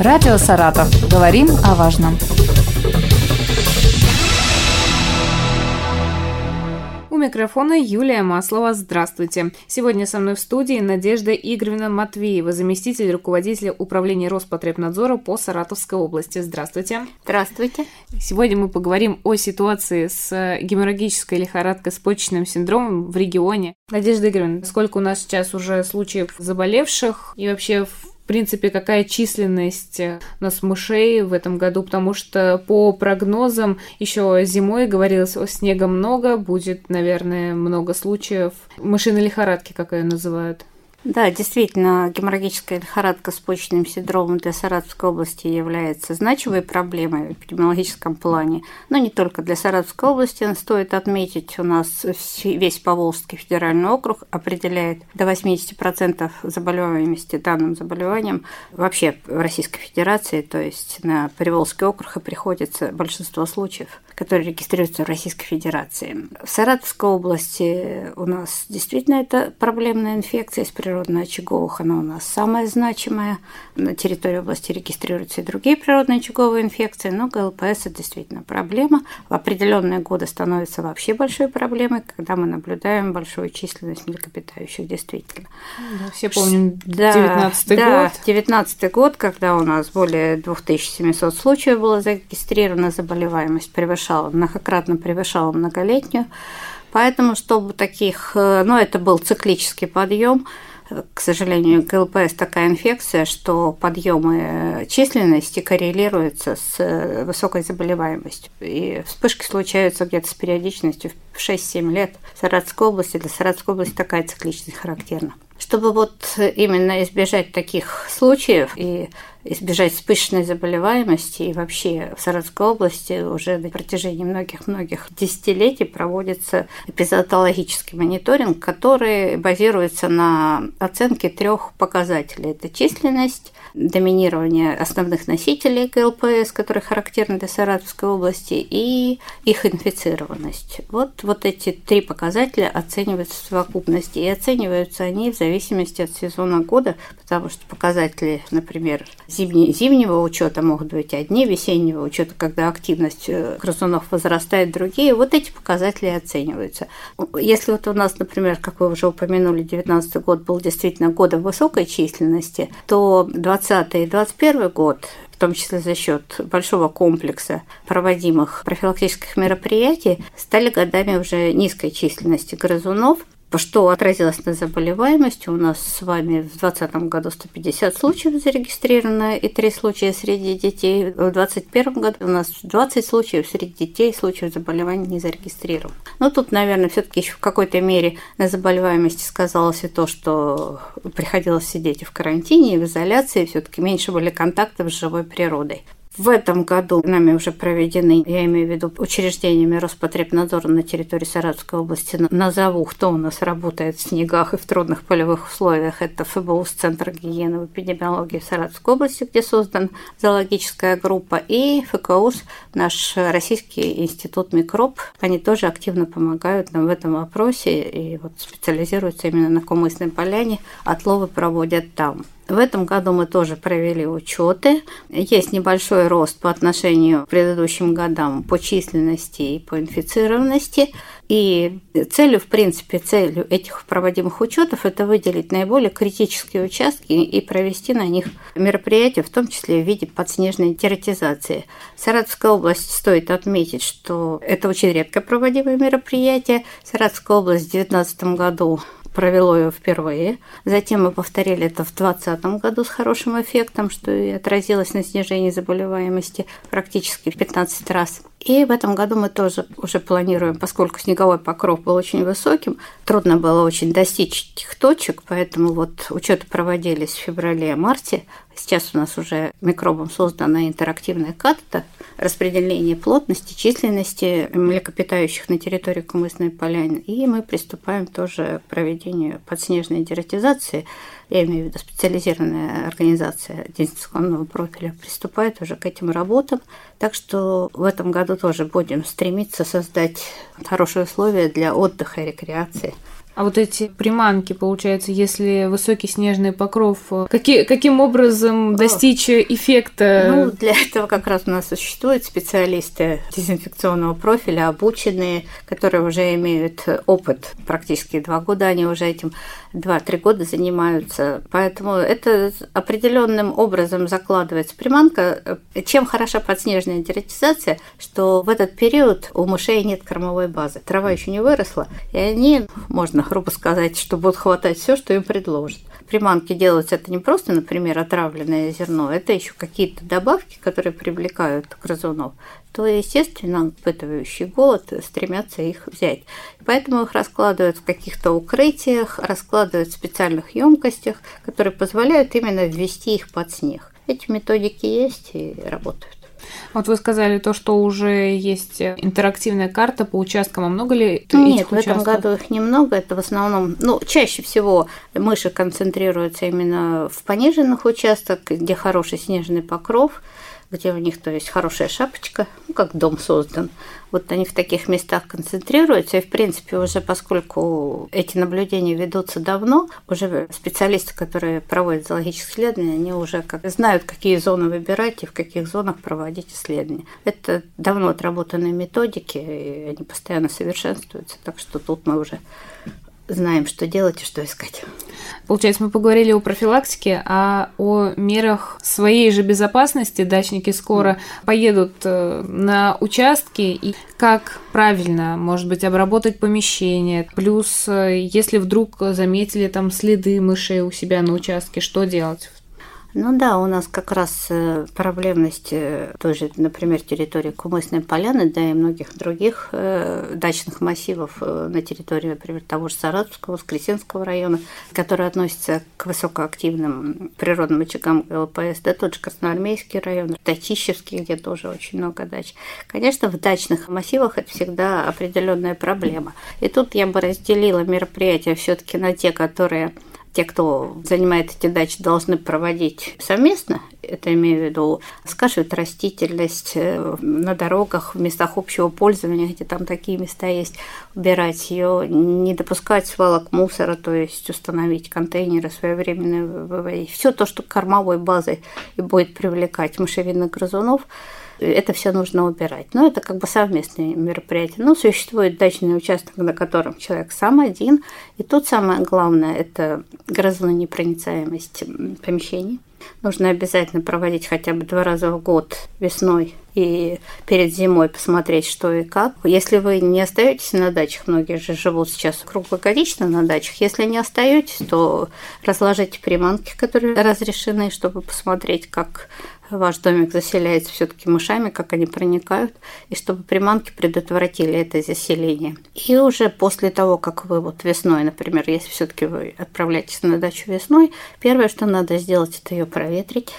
Радио «Саратов». Говорим о важном. У микрофона Юлия Маслова. Здравствуйте. Сегодня со мной в студии Надежда Игоревна Матвеева, заместитель руководителя управления Роспотребнадзора по Саратовской области. Здравствуйте. Здравствуйте. Сегодня мы поговорим о ситуации с геморрагической лихорадкой с почечным синдромом в регионе. Надежда Игоревна, сколько у нас сейчас уже случаев заболевших и вообще в в принципе, какая численность э, у нас мышей в этом году, потому что по прогнозам еще зимой говорилось, о снега много, будет, наверное, много случаев мышиной лихорадки, как ее называют. Да, действительно, геморрагическая лихорадка с почечным синдромом для Саратовской области является значимой проблемой в эпидемиологическом плане. Но не только для Саратовской области. Стоит отметить, у нас весь Поволжский федеральный округ определяет до 80% заболеваемости данным заболеванием вообще в Российской Федерации, то есть на Приволжский округ и приходится большинство случаев, которые регистрируются в Российской Федерации. В Саратовской области у нас действительно это проблемная инфекция из природно-очаговых, она у нас самая значимая. На территории области регистрируются и другие природно-очаговые инфекции, но ГЛПС – это действительно проблема. В определенные годы становится вообще большой проблемой, когда мы наблюдаем большую численность млекопитающих, действительно. Да, все помним 19 да, год. Да, 19 год, когда у нас более 2700 случаев было зарегистрировано, заболеваемость превышала, многократно превышала многолетнюю. Поэтому, чтобы таких, э, ну, это был циклический подъем, к сожалению, ГЛПС такая инфекция, что подъемы численности коррелируются с э, высокой заболеваемостью. И вспышки случаются где-то с периодичностью в 6-7 лет. В Саратовской области, для Саратовской области такая цикличность характерна. Чтобы вот именно избежать таких случаев и избежать вспышечной заболеваемости. И вообще в Саратовской области уже на протяжении многих-многих десятилетий проводится эпизоотологический мониторинг, который базируется на оценке трех показателей. Это численность, доминирование основных носителей ГЛПС, которые характерны для Саратовской области, и их инфицированность. Вот, вот эти три показателя оцениваются в совокупности, и оцениваются они в зависимости от сезона года, потому что показатели, например, зимне, зимнего учета могут быть одни, весеннего учета, когда активность э, грызунов возрастает, другие. Вот эти показатели оцениваются. Если вот у нас, например, как вы уже упомянули, 2019 год был действительно годом высокой численности, то 2020 и 2021 год в том числе за счет большого комплекса проводимых профилактических мероприятий, стали годами уже низкой численности грызунов, что отразилось на заболеваемости. У нас с вами в 2020 году 150 случаев зарегистрировано и 3 случая среди детей. В 2021 году у нас 20 случаев среди детей, случаев заболеваний не зарегистрировано. Но тут, наверное, все таки еще в какой-то мере на заболеваемости сказалось и то, что приходилось сидеть в карантине, и в изоляции, все таки меньше были контактов с живой природой. В этом году нами уже проведены, я имею в виду учреждениями Роспотребнадзора на территории Саратовской области, назову, кто у нас работает в снегах и в трудных полевых условиях. Это ФБУС, Центр гигиены в эпидемиологии Саратовской области, где создан зоологическая группа, и ФКУС, наш Российский институт микроб. Они тоже активно помогают нам в этом вопросе и вот специализируются именно на Кумысной поляне, отловы проводят там. В этом году мы тоже провели учеты. Есть небольшой рост по отношению к предыдущим годам по численности и по инфицированности. И целью, в принципе, целью этих проводимых учетов это выделить наиболее критические участки и провести на них мероприятия, в том числе в виде подснежной тератизации. Саратовская область стоит отметить, что это очень редко проводимое мероприятие. Саратовская область в 2019 году провело ее впервые. Затем мы повторили это в 2020 году с хорошим эффектом, что и отразилось на снижении заболеваемости практически в 15 раз. И в этом году мы тоже уже планируем, поскольку снеговой покров был очень высоким, трудно было очень достичь этих точек, поэтому вот учеты проводились в феврале-марте. Сейчас у нас уже микробом создана интерактивная карта распределения плотности, численности млекопитающих на территории Кумысной поляны. И мы приступаем тоже к проведению подснежной дератизации я имею в виду специализированная организация дистанционного профиля, приступает уже к этим работам. Так что в этом году тоже будем стремиться создать хорошие условия для отдыха и рекреации А вот эти приманки, получается, если высокий снежный покров, какие, каким образом достичь эффекта? Ну, для этого как раз у нас существуют специалисты дезинфекционного профиля, обученные, которые уже имеют опыт. Практически два года они уже этим, два-три года занимаются. Поэтому это определенным образом закладывается приманка. Чем хороша подснежная дератизация, что в этот период у мышей нет кормовой базы. Трава еще не выросла, и они, можно грубо сказать, что будут хватать все, что им предложат. Приманки делаются это не просто, например, отравленное зерно, это еще какие-то добавки, которые привлекают грызунов то, естественно, испытывающие голод стремятся их взять. Поэтому их раскладывают в каких-то укрытиях, раскладывают в специальных емкостях, которые позволяют именно ввести их под снег. Эти методики есть и работают. Вот вы сказали то, что уже есть интерактивная карта по участкам. А много ли Нет, этих в этом году их немного. Это в основном, ну, чаще всего мыши концентрируются именно в пониженных участках, где хороший снежный покров – где у них, то есть, хорошая шапочка, ну, как дом создан. Вот они в таких местах концентрируются, и, в принципе, уже поскольку эти наблюдения ведутся давно, уже специалисты, которые проводят зоологические исследования, они уже как знают, какие зоны выбирать и в каких зонах проводить исследования. Это давно отработанные методики, и они постоянно совершенствуются, так что тут мы уже знаем, что делать и что искать. Получается, мы поговорили о профилактике, а о мерах своей же безопасности. Дачники скоро поедут э, на участки и как правильно, может быть, обработать помещение. Плюс, э, если вдруг заметили там следы мышей у себя на участке, что делать ну да, у нас как раз э, проблемность э, той же, например, территории Кумысной поляны, да и многих других э, дачных массивов на территории, например, того же Саратовского, Воскресенского района, которые относятся к высокоактивным природным очагам ЛПС, да тот же Красноармейский район, Татищевский, где тоже очень много дач. Конечно, в дачных массивах это всегда определенная проблема. И тут я бы разделила мероприятия все-таки на те, которые те, кто занимает эти дачи, должны проводить совместно. Это имею в виду скашивать растительность э, на дорогах, в местах общего пользования, где там такие места есть, убирать ее, не допускать свалок мусора, то есть установить контейнеры своевременно выводить. Все то, что кормовой базой и будет привлекать мышевидных грызунов, это все нужно убирать. Но это как бы совместные мероприятия. Но существует дачный участок, на котором человек сам один. И тут самое главное – это грозонепроницаемость помещений. Нужно обязательно проводить хотя бы два раза в год весной и перед зимой посмотреть, что и как. Если вы не остаетесь на дачах, многие же живут сейчас круглогодично на дачах, если не остаетесь, то разложите приманки, которые разрешены, чтобы посмотреть, как ваш домик заселяется все-таки мышами, как они проникают, и чтобы приманки предотвратили это заселение. И уже после того, как вы вот весной, например, если все-таки вы отправляетесь на дачу весной, первое, что надо сделать, это ее проветрить,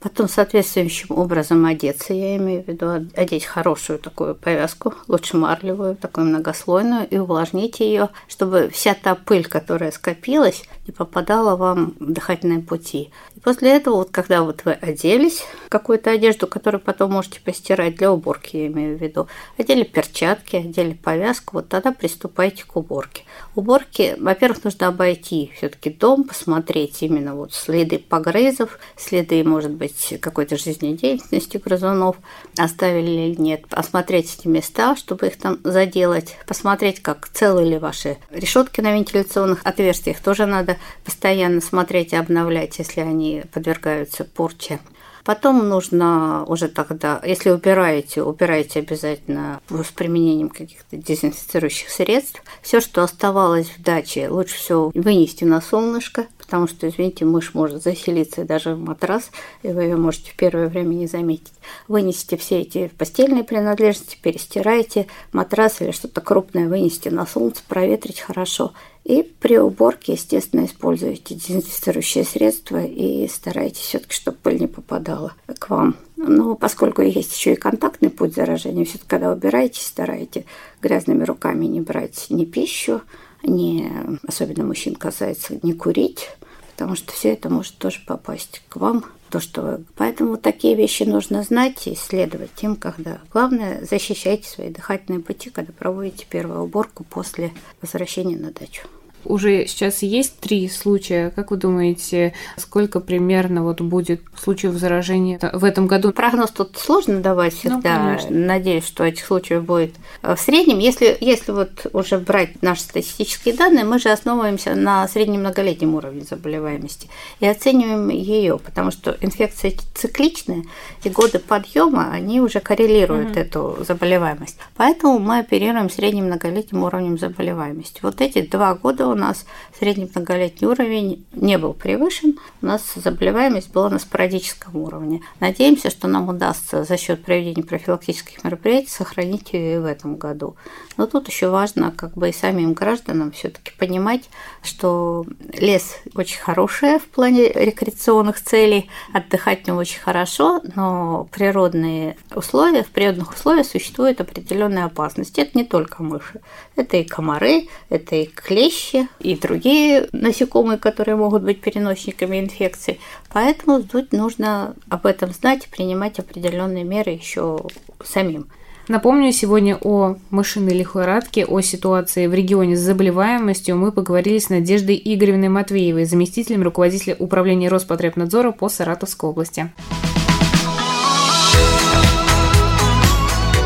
Потом соответствующим образом одеться, я имею в виду одеть хорошую такую повязку, лучше марлевую, такую многослойную, и увлажнить ее, чтобы вся та пыль, которая скопилась, не попадала вам в дыхательные пути. И после этого, вот когда вот вы оделись, какую-то одежду, которую потом можете постирать для уборки, я имею в виду, одели перчатки, одели повязку, вот тогда приступайте к уборке. Уборки, во-первых, нужно обойти все-таки дом, посмотреть именно вот следы погрызов, следы, может быть, какой-то жизнедеятельности грызунов, оставили или нет, осмотреть эти места, чтобы их там заделать, посмотреть, как целы ли ваши решетки на вентиляционных отверстиях, тоже надо постоянно смотреть и обновлять, если они подвергаются порче. Потом нужно уже тогда, если убираете, убираете обязательно с применением каких-то дезинфицирующих средств. Все, что оставалось в даче, лучше всего вынести на солнышко, потому что, извините, мышь может заселиться даже в матрас, и вы ее можете в первое время не заметить. Вынесите все эти постельные принадлежности, перестирайте матрас или что-то крупное, вынесите на солнце, проветрить хорошо. И при уборке, естественно, используйте дезинфицирующие средства и старайтесь все-таки, чтобы пыль не попадала к вам. Но поскольку есть еще и контактный путь заражения, все-таки когда убираетесь, старайтесь грязными руками не брать ни пищу, не, особенно мужчин касается, не курить, потому что все это может тоже попасть к вам. То, что вы... Поэтому такие вещи нужно знать и исследовать тем, когда. Главное, защищайте свои дыхательные пути, когда проводите первую уборку после возвращения на дачу. Уже сейчас есть три случая. Как вы думаете, сколько примерно вот будет случаев заражения в этом году? Прогноз тут сложно давать ну, всегда. Ну, Надеюсь, что этих случаев будет в среднем. Если, если вот уже брать наши статистические данные, мы же основываемся на среднем многолетнем уровне заболеваемости и оцениваем ее, потому что инфекции цикличные, и годы подъема, они уже коррелируют mm-hmm. эту заболеваемость. Поэтому мы оперируем средним многолетним уровнем заболеваемости. Вот эти два года у нас средний многолетний уровень не был превышен, у нас заболеваемость была на спорадическом уровне. Надеемся, что нам удастся за счет проведения профилактических мероприятий сохранить ее и в этом году. Но тут еще важно как бы и самим гражданам все-таки понимать, что лес очень хороший в плане рекреационных целей, отдыхать в нем очень хорошо, но природные условия, в природных условиях существует определенная опасность. Это не только мыши, это и комары, это и клещи, и другие насекомые, которые могут быть переносчиками инфекций. Поэтому тут нужно об этом знать и принимать определенные меры еще самим. Напомню, сегодня о мышиной лихорадке, о ситуации в регионе с заболеваемостью мы поговорили с Надеждой Игоревной Матвеевой, заместителем руководителя управления Роспотребнадзора по Саратовской области.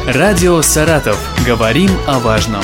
Радио «Саратов». Говорим о важном.